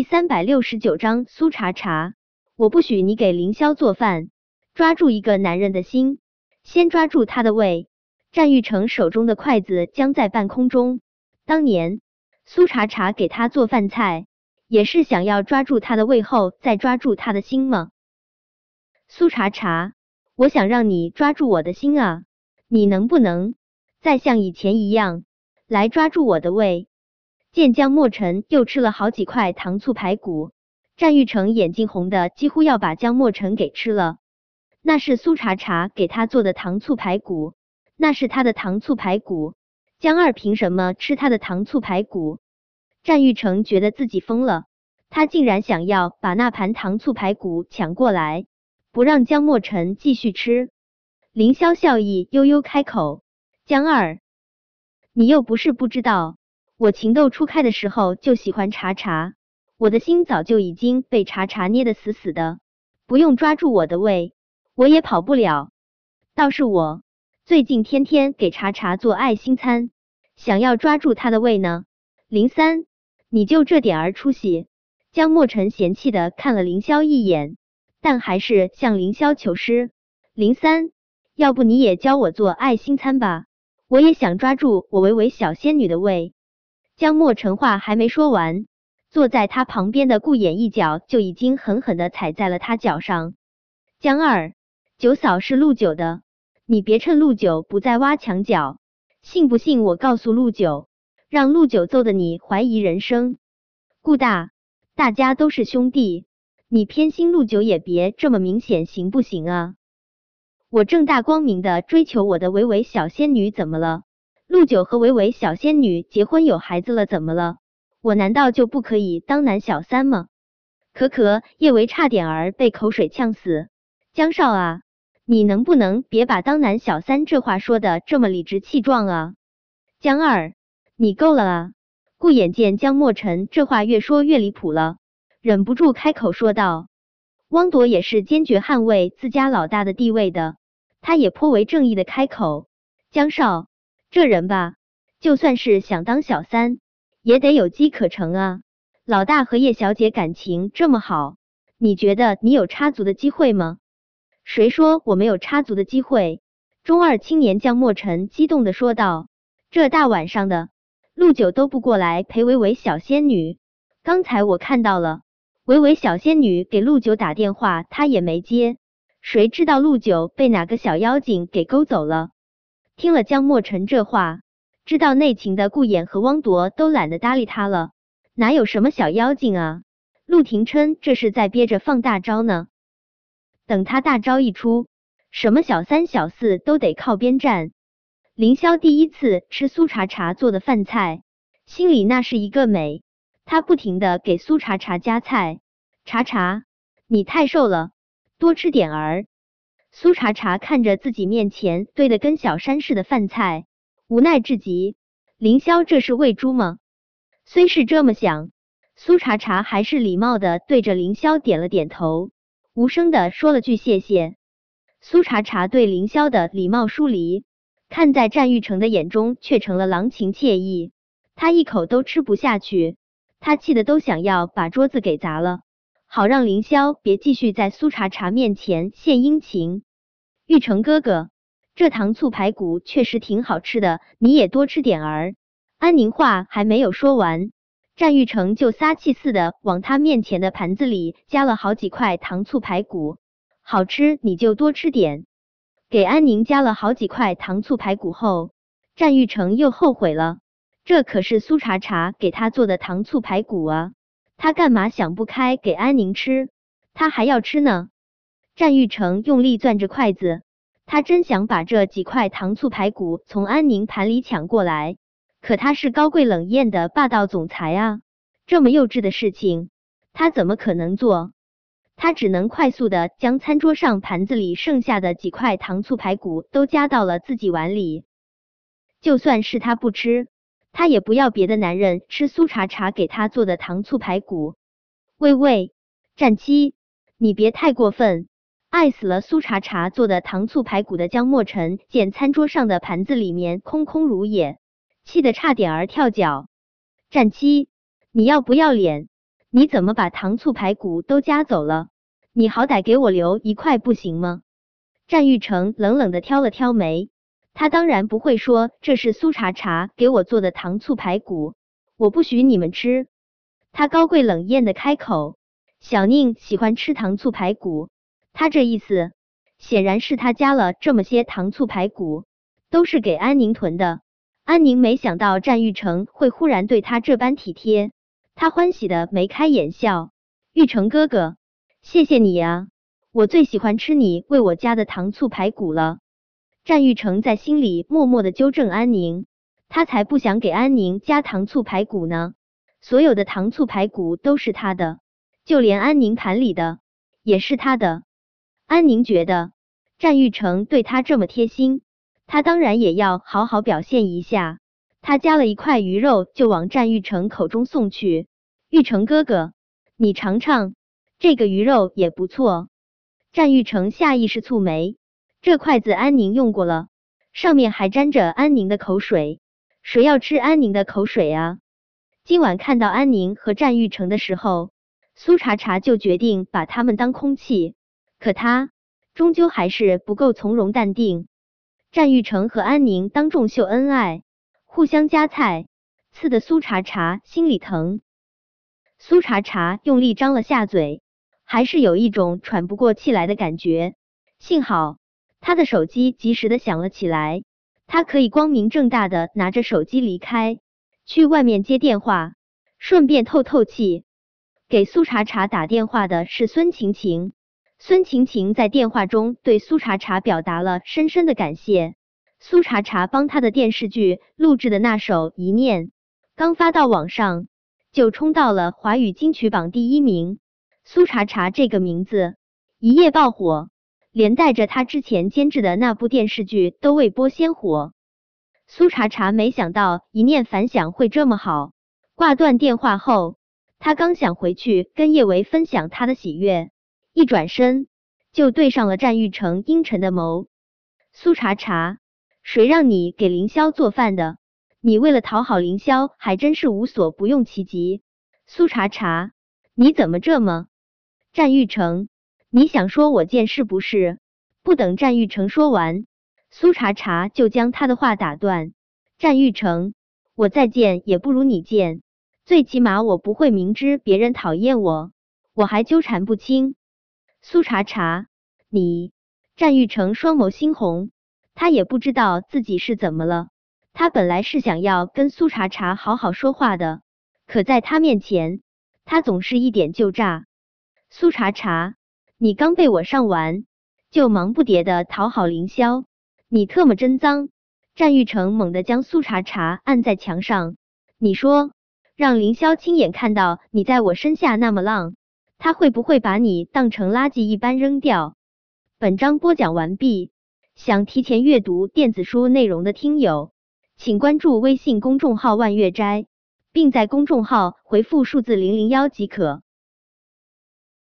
第三百六十九章苏茶茶，我不许你给凌霄做饭。抓住一个男人的心，先抓住他的胃。战玉成手中的筷子僵在半空中。当年苏茶茶给他做饭菜，也是想要抓住他的胃后再抓住他的心吗？苏茶茶，我想让你抓住我的心啊！你能不能再像以前一样来抓住我的胃？见江墨尘又吃了好几块糖醋排骨，战玉成眼睛红的几乎要把江墨尘给吃了。那是苏茶茶给他做的糖醋排骨，那是他的糖醋排骨。江二凭什么吃他的糖醋排骨？战玉成觉得自己疯了，他竟然想要把那盘糖醋排骨抢过来，不让江墨尘继续吃。凌霄笑意悠悠开口：“江二，你又不是不知道。”我情窦初开的时候就喜欢茶茶，我的心早就已经被茶茶捏得死死的，不用抓住我的胃，我也跑不了。倒是我最近天天给茶茶做爱心餐，想要抓住他的胃呢。林三，你就这点儿出息？江墨尘嫌弃的看了凌霄一眼，但还是向凌霄求师。林三，要不你也教我做爱心餐吧？我也想抓住我维维小仙女的胃。江墨尘话还没说完，坐在他旁边的顾衍一脚就已经狠狠的踩在了他脚上。江二，九嫂是陆九的，你别趁陆九不在挖墙脚，信不信我告诉陆九，让陆九揍的你怀疑人生？顾大，大家都是兄弟，你偏心陆九也别这么明显，行不行啊？我正大光明的追求我的维维小仙女，怎么了？陆九和维维小仙女结婚有孩子了，怎么了？我难道就不可以当男小三吗？可可叶维差点儿被口水呛死。江少啊，你能不能别把当男小三这话说的这么理直气壮啊？江二，你够了啊！顾眼见江墨尘这话越说越离谱了，忍不住开口说道：“汪铎也是坚决捍卫自家老大的地位的，他也颇为正义的开口，江少。”这人吧，就算是想当小三，也得有机可乘啊。老大和叶小姐感情这么好，你觉得你有插足的机会吗？谁说我没有插足的机会？中二青年江墨尘激动的说道。这大晚上的，陆九都不过来陪维维小仙女。刚才我看到了，维维小仙女给陆九打电话，他也没接。谁知道陆九被哪个小妖精给勾走了？听了江墨尘这话，知道内情的顾衍和汪铎都懒得搭理他了。哪有什么小妖精啊？陆廷琛这是在憋着放大招呢。等他大招一出，什么小三小四都得靠边站。凌霄第一次吃苏茶茶做的饭菜，心里那是一个美。他不停的给苏茶茶夹菜，茶茶，你太瘦了，多吃点儿。苏茶茶看着自己面前堆的跟小山似的饭菜，无奈至极。凌霄这是喂猪吗？虽是这么想，苏茶茶还是礼貌的对着凌霄点了点头，无声的说了句谢谢。苏茶茶对凌霄的礼貌疏离，看在战玉成的眼中却成了郎情妾意。他一口都吃不下去，他气得都想要把桌子给砸了。好让凌霄别继续在苏茶茶面前献殷勤。玉成哥哥，这糖醋排骨确实挺好吃的，你也多吃点儿。安宁话还没有说完，战玉成就撒气似的往他面前的盘子里加了好几块糖醋排骨。好吃你就多吃点。给安宁加了好几块糖醋排骨后，战玉成又后悔了，这可是苏茶茶给他做的糖醋排骨啊。他干嘛想不开给安宁吃？他还要吃呢。战玉成用力攥着筷子，他真想把这几块糖醋排骨从安宁盘里抢过来，可他是高贵冷艳的霸道总裁啊，这么幼稚的事情他怎么可能做？他只能快速的将餐桌上盘子里剩下的几块糖醋排骨都夹到了自己碗里。就算是他不吃。他也不要别的男人吃苏茶茶给他做的糖醋排骨。喂喂，战七，你别太过分！爱死了苏茶茶做的糖醋排骨的江墨尘见餐桌上的盘子里面空空如也，气得差点儿跳脚。战七，你要不要脸？你怎么把糖醋排骨都夹走了？你好歹给我留一块不行吗？战玉成冷冷的挑了挑眉，他当然不会说这是苏茶茶给我做的糖醋排骨，我不许你们吃。他高贵冷艳的开口。小宁喜欢吃糖醋排骨，他这意思显然是他加了这么些糖醋排骨，都是给安宁囤的。安宁没想到战玉成会忽然对他这般体贴，他欢喜的眉开眼笑。玉成哥哥，谢谢你呀，我最喜欢吃你为我加的糖醋排骨了。战玉成在心里默默的纠正安宁，他才不想给安宁加糖醋排骨呢，所有的糖醋排骨都是他的。就连安宁盘里的也是他的。安宁觉得战玉成对他这么贴心，他当然也要好好表现一下。他夹了一块鱼肉就往战玉成口中送去。玉成哥哥，你尝尝，这个鱼肉也不错。战玉成下意识蹙眉，这筷子安宁用过了，上面还沾着安宁的口水，谁要吃安宁的口水啊？今晚看到安宁和战玉成的时候。苏茶茶就决定把他们当空气，可他终究还是不够从容淡定。战玉成和安宁当众秀恩爱，互相夹菜，刺得苏茶茶心里疼。苏茶茶用力张了下嘴，还是有一种喘不过气来的感觉。幸好他的手机及时的响了起来，他可以光明正大的拿着手机离开，去外面接电话，顺便透透气。给苏茶茶打电话的是孙晴晴，孙晴晴在电话中对苏茶茶表达了深深的感谢。苏茶茶帮他的电视剧录制的那首《一念》，刚发到网上就冲到了华语金曲榜第一名。苏茶茶这个名字一夜爆火，连带着他之前监制的那部电视剧都未播先火。苏茶茶没想到《一念》反响会这么好，挂断电话后。他刚想回去跟叶维分享他的喜悦，一转身就对上了战玉成阴沉的眸。苏茶茶，谁让你给凌霄做饭的？你为了讨好凌霄，还真是无所不用其极。苏茶茶，你怎么这么……战玉成，你想说我贱是不是？不等战玉成说完，苏茶茶就将他的话打断。战玉成，我再贱也不如你贱。最起码我不会明知别人讨厌我，我还纠缠不清。苏茶茶，你战玉成双眸猩红，他也不知道自己是怎么了。他本来是想要跟苏茶茶好好说话的，可在他面前，他总是一点就炸。苏茶茶，你刚被我上完，就忙不迭的讨好凌霄，你特么真脏！战玉成猛地将苏茶茶按在墙上，你说。让凌霄亲眼看到你在我身下那么浪，他会不会把你当成垃圾一般扔掉？本章播讲完毕。想提前阅读电子书内容的听友，请关注微信公众号“万月斋”，并在公众号回复数字零零幺即可。